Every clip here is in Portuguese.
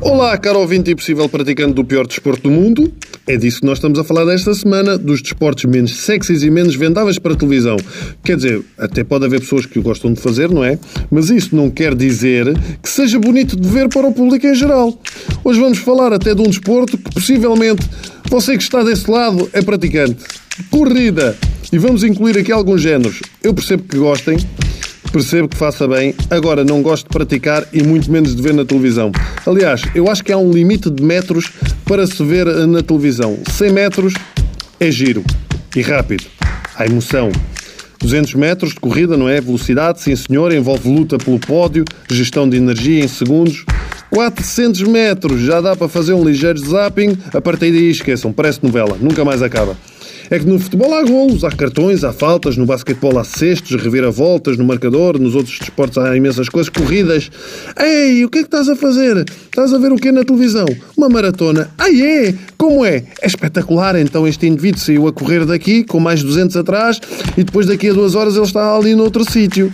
Olá, caro ouvinte e possível praticante do pior desporto do mundo. É disso que nós estamos a falar desta semana, dos desportos menos sexys e menos vendáveis para televisão. Quer dizer, até pode haver pessoas que o gostam de fazer, não é? Mas isso não quer dizer que seja bonito de ver para o público em geral. Hoje vamos falar até de um desporto que possivelmente você que está desse lado é praticante. Corrida. E vamos incluir aqui alguns géneros. Eu percebo que gostem, Percebo que faça bem, agora não gosto de praticar e muito menos de ver na televisão. Aliás, eu acho que há um limite de metros para se ver na televisão. 100 metros é giro e rápido. Há emoção. 200 metros de corrida, não é? Velocidade, sim senhor, envolve luta pelo pódio, gestão de energia em segundos. 400 metros, já dá para fazer um ligeiro zapping. A partir daí esqueçam, parece novela, nunca mais acaba. É que no futebol há golos, há cartões, há faltas, no basquetebol há cestos, reviravoltas, no marcador, nos outros desportos há imensas coisas, corridas. Ei, o que é que estás a fazer? Estás a ver o que na televisão? Uma maratona. Ah, é? Como é? É espetacular, então este indivíduo saiu a correr daqui, com mais 200 atrás, e depois daqui a duas horas ele está ali noutro sítio.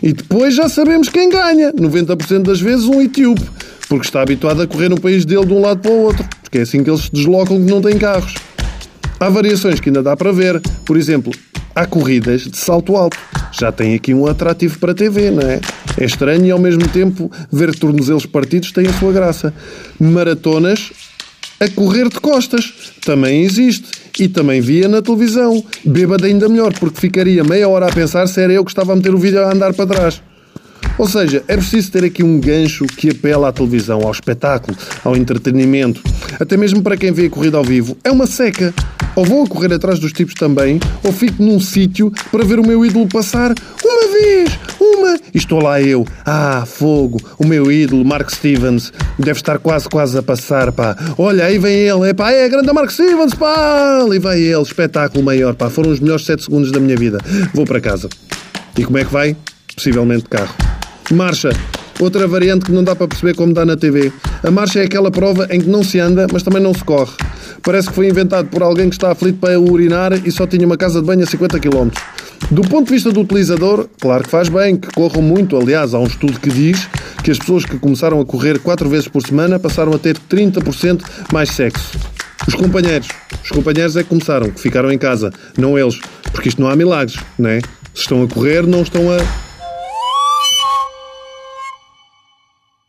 E depois já sabemos quem ganha. 90% das vezes um etíope. Porque está habituado a correr no país dele de um lado para o outro. Porque é assim que eles se deslocam que não têm carros. Há variações que ainda dá para ver. Por exemplo, há corridas de salto alto. Já tem aqui um atrativo para a TV, não é? É estranho e ao mesmo tempo ver tornozelos partidos tem a sua graça. Maratonas a correr de costas. Também existe. E também via na televisão. Bêbado ainda melhor, porque ficaria meia hora a pensar se era eu que estava a meter o vídeo a andar para trás. Ou seja, é preciso ter aqui um gancho que apela à televisão, ao espetáculo, ao entretenimento. Até mesmo para quem vê a corrida ao vivo, é uma seca. Ou vou a correr atrás dos tipos também, ou fico num sítio para ver o meu ídolo passar uma vez, uma. E estou lá eu. Ah, fogo, o meu ídolo, Mark Stevens, deve estar quase, quase a passar, pá. Olha, aí vem ele, é pá, é a grande Mark Stevens, pá. Ali vai ele, espetáculo maior, pá. Foram os melhores 7 segundos da minha vida. Vou para casa. E como é que vai? Possivelmente de carro. Marcha. Outra variante que não dá para perceber como dá na TV. A marcha é aquela prova em que não se anda, mas também não se corre. Parece que foi inventado por alguém que está aflito para urinar e só tinha uma casa de banho a 50 km. Do ponto de vista do utilizador, claro que faz bem, que corram muito. Aliás, há um estudo que diz que as pessoas que começaram a correr 4 vezes por semana passaram a ter 30% mais sexo. Os companheiros. Os companheiros é que começaram, que ficaram em casa, não eles. Porque isto não há milagres, não é? Se estão a correr, não estão a